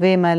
بما